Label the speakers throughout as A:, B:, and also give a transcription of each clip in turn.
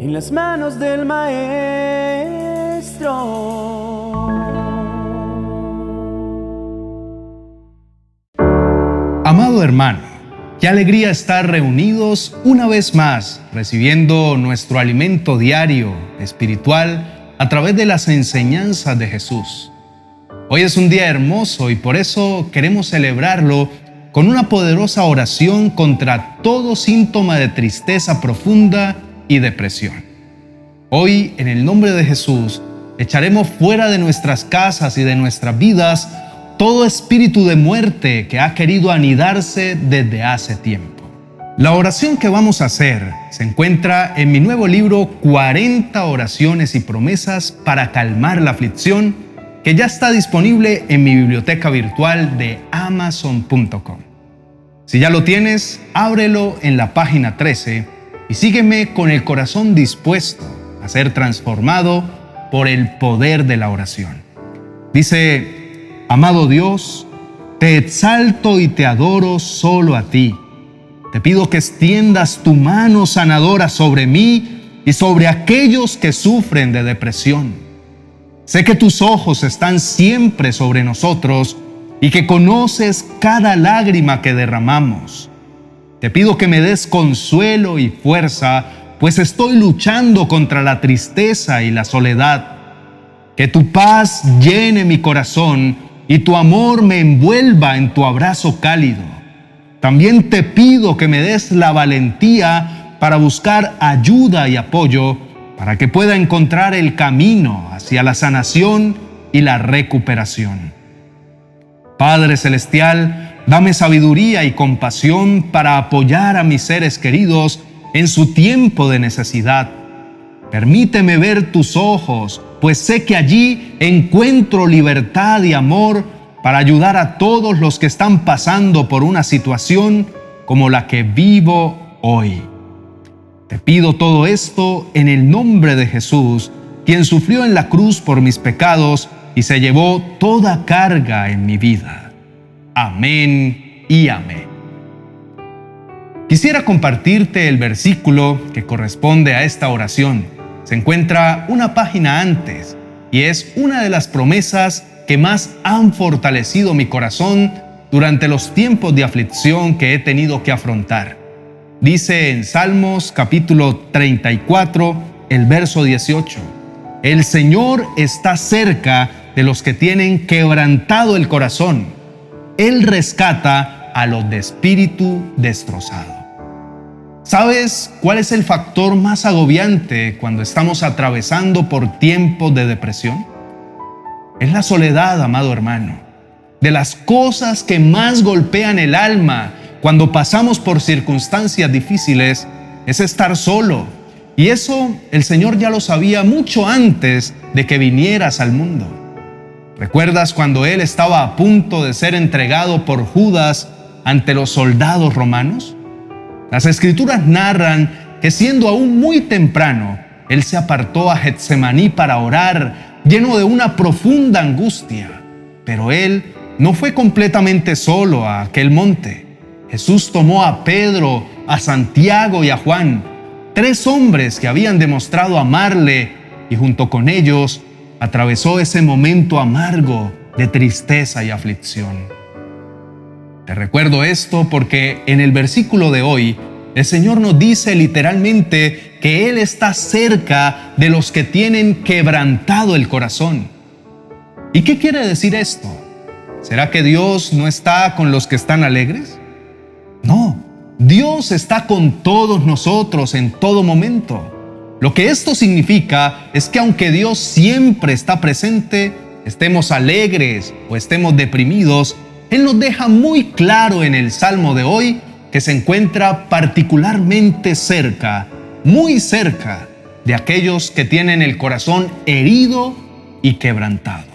A: en las manos del Maestro.
B: Amado hermano, qué alegría estar reunidos una vez más, recibiendo nuestro alimento diario, espiritual, a través de las enseñanzas de Jesús. Hoy es un día hermoso y por eso queremos celebrarlo con una poderosa oración contra todo síntoma de tristeza profunda y depresión. Hoy, en el nombre de Jesús, echaremos fuera de nuestras casas y de nuestras vidas todo espíritu de muerte que ha querido anidarse desde hace tiempo. La oración que vamos a hacer se encuentra en mi nuevo libro 40 oraciones y promesas para calmar la aflicción que ya está disponible en mi biblioteca virtual de amazon.com. Si ya lo tienes, ábrelo en la página 13 y sígueme con el corazón dispuesto a ser transformado por el poder de la oración. Dice, Amado Dios, te exalto y te adoro solo a ti. Te pido que extiendas tu mano sanadora sobre mí y sobre aquellos que sufren de depresión. Sé que tus ojos están siempre sobre nosotros y que conoces cada lágrima que derramamos. Te pido que me des consuelo y fuerza, pues estoy luchando contra la tristeza y la soledad. Que tu paz llene mi corazón y tu amor me envuelva en tu abrazo cálido. También te pido que me des la valentía para buscar ayuda y apoyo para que pueda encontrar el camino hacia la sanación y la recuperación. Padre Celestial, dame sabiduría y compasión para apoyar a mis seres queridos en su tiempo de necesidad. Permíteme ver tus ojos pues sé que allí encuentro libertad y amor para ayudar a todos los que están pasando por una situación como la que vivo hoy. Te pido todo esto en el nombre de Jesús, quien sufrió en la cruz por mis pecados y se llevó toda carga en mi vida. Amén y amén. Quisiera compartirte el versículo que corresponde a esta oración se encuentra una página antes y es una de las promesas que más han fortalecido mi corazón durante los tiempos de aflicción que he tenido que afrontar. Dice en Salmos capítulo 34, el verso 18, El Señor está cerca de los que tienen quebrantado el corazón. Él rescata a los de espíritu destrozado. ¿Sabes cuál es el factor más agobiante cuando estamos atravesando por tiempos de depresión? Es la soledad, amado hermano. De las cosas que más golpean el alma cuando pasamos por circunstancias difíciles es estar solo. Y eso el Señor ya lo sabía mucho antes de que vinieras al mundo. ¿Recuerdas cuando Él estaba a punto de ser entregado por Judas ante los soldados romanos? Las escrituras narran que siendo aún muy temprano, él se apartó a Getsemaní para orar, lleno de una profunda angustia. Pero él no fue completamente solo a aquel monte. Jesús tomó a Pedro, a Santiago y a Juan, tres hombres que habían demostrado amarle, y junto con ellos atravesó ese momento amargo de tristeza y aflicción. Te recuerdo esto porque en el versículo de hoy el Señor nos dice literalmente que Él está cerca de los que tienen quebrantado el corazón. ¿Y qué quiere decir esto? ¿Será que Dios no está con los que están alegres? No, Dios está con todos nosotros en todo momento. Lo que esto significa es que aunque Dios siempre está presente, estemos alegres o estemos deprimidos, él nos deja muy claro en el Salmo de hoy que se encuentra particularmente cerca, muy cerca de aquellos que tienen el corazón herido y quebrantado.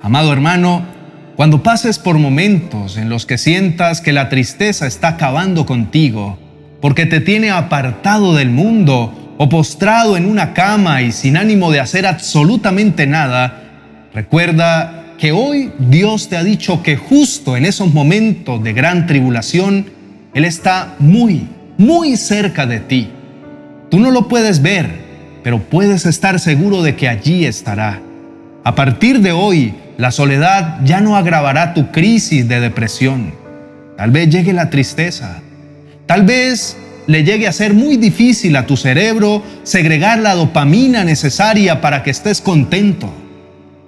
B: Amado hermano, cuando pases por momentos en los que sientas que la tristeza está acabando contigo, porque te tiene apartado del mundo o postrado en una cama y sin ánimo de hacer absolutamente nada, recuerda que hoy Dios te ha dicho que justo en esos momentos de gran tribulación, Él está muy, muy cerca de ti. Tú no lo puedes ver, pero puedes estar seguro de que allí estará. A partir de hoy, la soledad ya no agravará tu crisis de depresión. Tal vez llegue la tristeza. Tal vez le llegue a ser muy difícil a tu cerebro segregar la dopamina necesaria para que estés contento.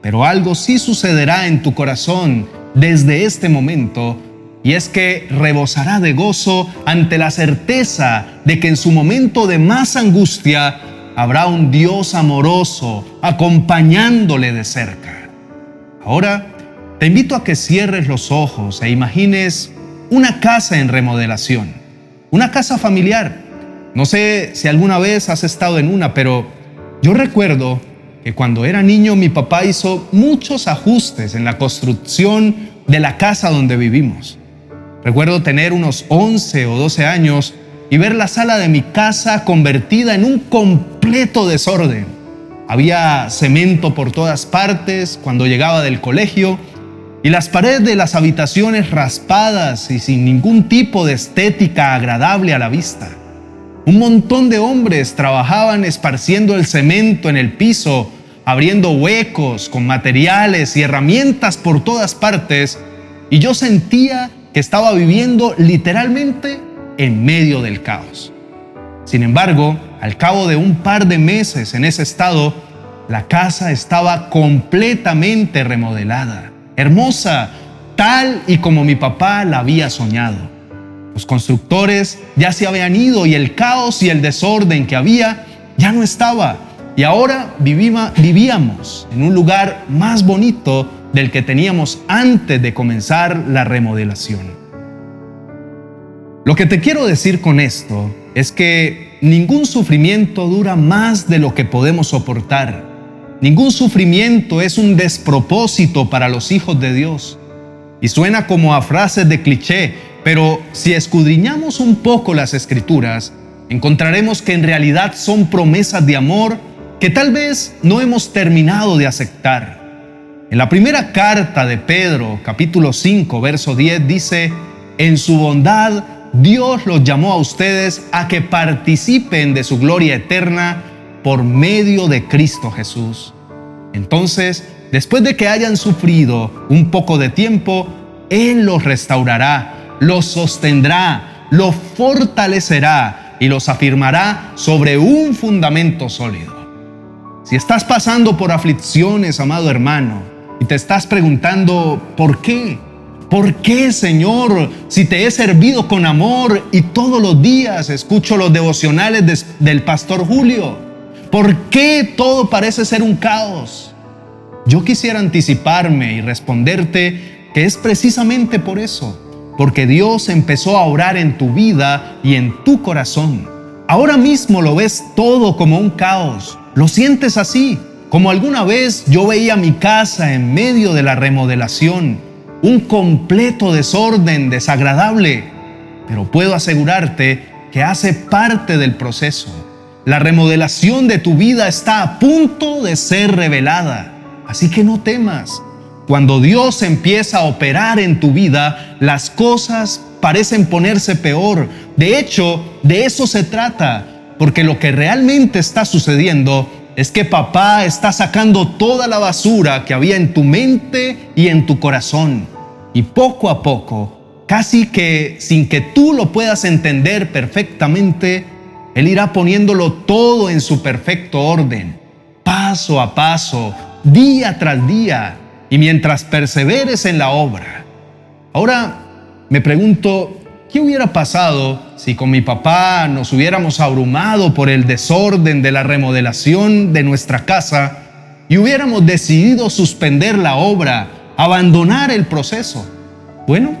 B: Pero algo sí sucederá en tu corazón desde este momento y es que rebosará de gozo ante la certeza de que en su momento de más angustia habrá un Dios amoroso acompañándole de cerca. Ahora te invito a que cierres los ojos e imagines una casa en remodelación, una casa familiar. No sé si alguna vez has estado en una, pero yo recuerdo que cuando era niño mi papá hizo muchos ajustes en la construcción de la casa donde vivimos. Recuerdo tener unos 11 o 12 años y ver la sala de mi casa convertida en un completo desorden. Había cemento por todas partes cuando llegaba del colegio y las paredes de las habitaciones raspadas y sin ningún tipo de estética agradable a la vista. Un montón de hombres trabajaban esparciendo el cemento en el piso, abriendo huecos con materiales y herramientas por todas partes, y yo sentía que estaba viviendo literalmente en medio del caos. Sin embargo, al cabo de un par de meses en ese estado, la casa estaba completamente remodelada, hermosa, tal y como mi papá la había soñado. Los constructores ya se habían ido y el caos y el desorden que había ya no estaba. Y ahora vivíamos en un lugar más bonito del que teníamos antes de comenzar la remodelación. Lo que te quiero decir con esto es que ningún sufrimiento dura más de lo que podemos soportar. Ningún sufrimiento es un despropósito para los hijos de Dios. Y suena como a frases de cliché, pero si escudriñamos un poco las escrituras, encontraremos que en realidad son promesas de amor que tal vez no hemos terminado de aceptar. En la primera carta de Pedro, capítulo 5, verso 10, dice, en su bondad Dios los llamó a ustedes a que participen de su gloria eterna por medio de Cristo Jesús. Entonces, después de que hayan sufrido un poco de tiempo, Él los restaurará, los sostendrá, los fortalecerá y los afirmará sobre un fundamento sólido. Si estás pasando por aflicciones, amado hermano, y te estás preguntando, ¿por qué? ¿Por qué, Señor, si te he servido con amor y todos los días escucho los devocionales del pastor Julio? ¿Por qué todo parece ser un caos? Yo quisiera anticiparme y responderte que es precisamente por eso, porque Dios empezó a orar en tu vida y en tu corazón. Ahora mismo lo ves todo como un caos, lo sientes así, como alguna vez yo veía mi casa en medio de la remodelación, un completo desorden desagradable, pero puedo asegurarte que hace parte del proceso. La remodelación de tu vida está a punto de ser revelada, así que no temas. Cuando Dios empieza a operar en tu vida, las cosas parecen ponerse peor. De hecho, de eso se trata, porque lo que realmente está sucediendo es que papá está sacando toda la basura que había en tu mente y en tu corazón. Y poco a poco, casi que sin que tú lo puedas entender perfectamente, Él irá poniéndolo todo en su perfecto orden, paso a paso, día tras día, y mientras perseveres en la obra. Ahora me pregunto, ¿Qué hubiera pasado si con mi papá nos hubiéramos abrumado por el desorden de la remodelación de nuestra casa y hubiéramos decidido suspender la obra, abandonar el proceso? Bueno,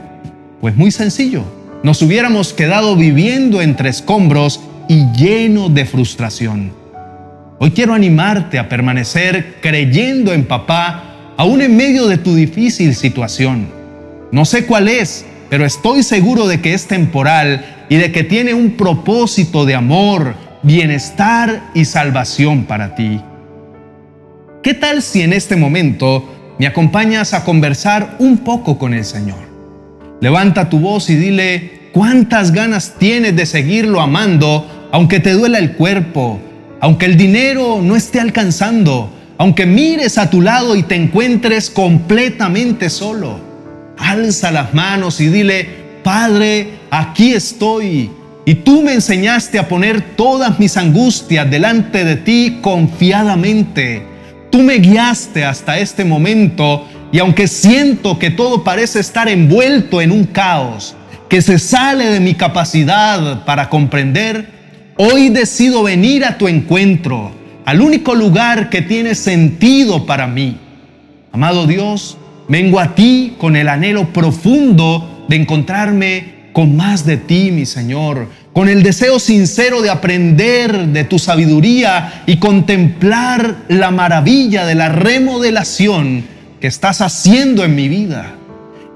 B: pues muy sencillo. Nos hubiéramos quedado viviendo entre escombros y llenos de frustración. Hoy quiero animarte a permanecer creyendo en papá aún en medio de tu difícil situación. No sé cuál es pero estoy seguro de que es temporal y de que tiene un propósito de amor, bienestar y salvación para ti. ¿Qué tal si en este momento me acompañas a conversar un poco con el Señor? Levanta tu voz y dile cuántas ganas tienes de seguirlo amando aunque te duela el cuerpo, aunque el dinero no esté alcanzando, aunque mires a tu lado y te encuentres completamente solo. Alza las manos y dile, Padre, aquí estoy. Y tú me enseñaste a poner todas mis angustias delante de ti confiadamente. Tú me guiaste hasta este momento y aunque siento que todo parece estar envuelto en un caos, que se sale de mi capacidad para comprender, hoy decido venir a tu encuentro, al único lugar que tiene sentido para mí. Amado Dios, vengo a ti con el anhelo profundo de encontrarme con más de ti, mi Señor, con el deseo sincero de aprender de tu sabiduría y contemplar la maravilla de la remodelación que estás haciendo en mi vida.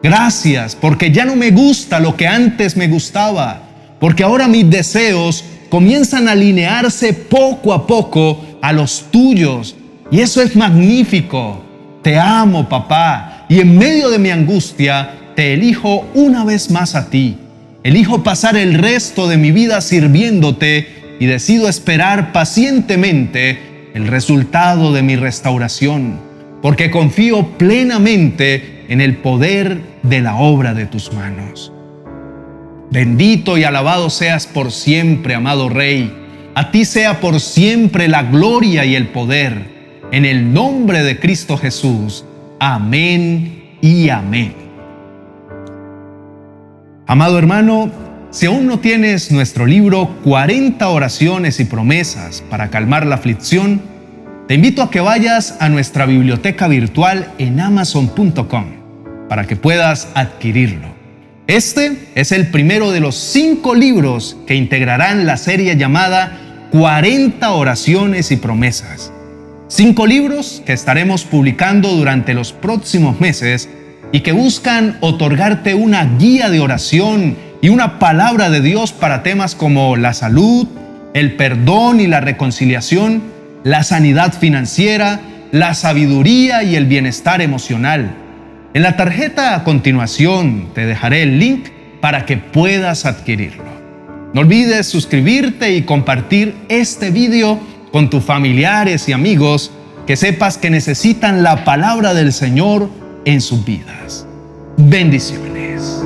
B: Gracias porque ya no me gusta lo que antes me gustaba, porque ahora mis deseos comienzan a alinearse poco a poco a los tuyos. Y eso es magnífico. Te amo, papá. Y en medio de mi angustia, te elijo una vez más a ti. Elijo pasar el resto de mi vida sirviéndote y decido esperar pacientemente el resultado de mi restauración porque confío plenamente en el poder de la obra de tus manos. Bendito y alabado seas por siempre, amado Rey. A ti sea por siempre la gloria y el poder. En el nombre de Cristo Jesús. Amén y amén. Amado hermano, si aún no tienes nuestro libro 40 oraciones y promesas para calmar la aflicción, te invito a que vayas a nuestra biblioteca virtual en amazon.com para que puedas adquirirlo. Este es el primero de los cinco libros que integrarán la serie llamada 40 oraciones y promesas. Cinco libros que estaremos publicando durante los próximos meses y que buscan otorgarte una guía de oración y una palabra de Dios para temas como la salud, el perdón y la reconciliación la sanidad financiera, la sabiduría y el bienestar emocional. En la tarjeta a continuación te dejaré el link para que puedas adquirirlo. No olvides suscribirte y compartir este video con tus familiares y amigos que sepas que necesitan la palabra del Señor en sus vidas. Bendiciones.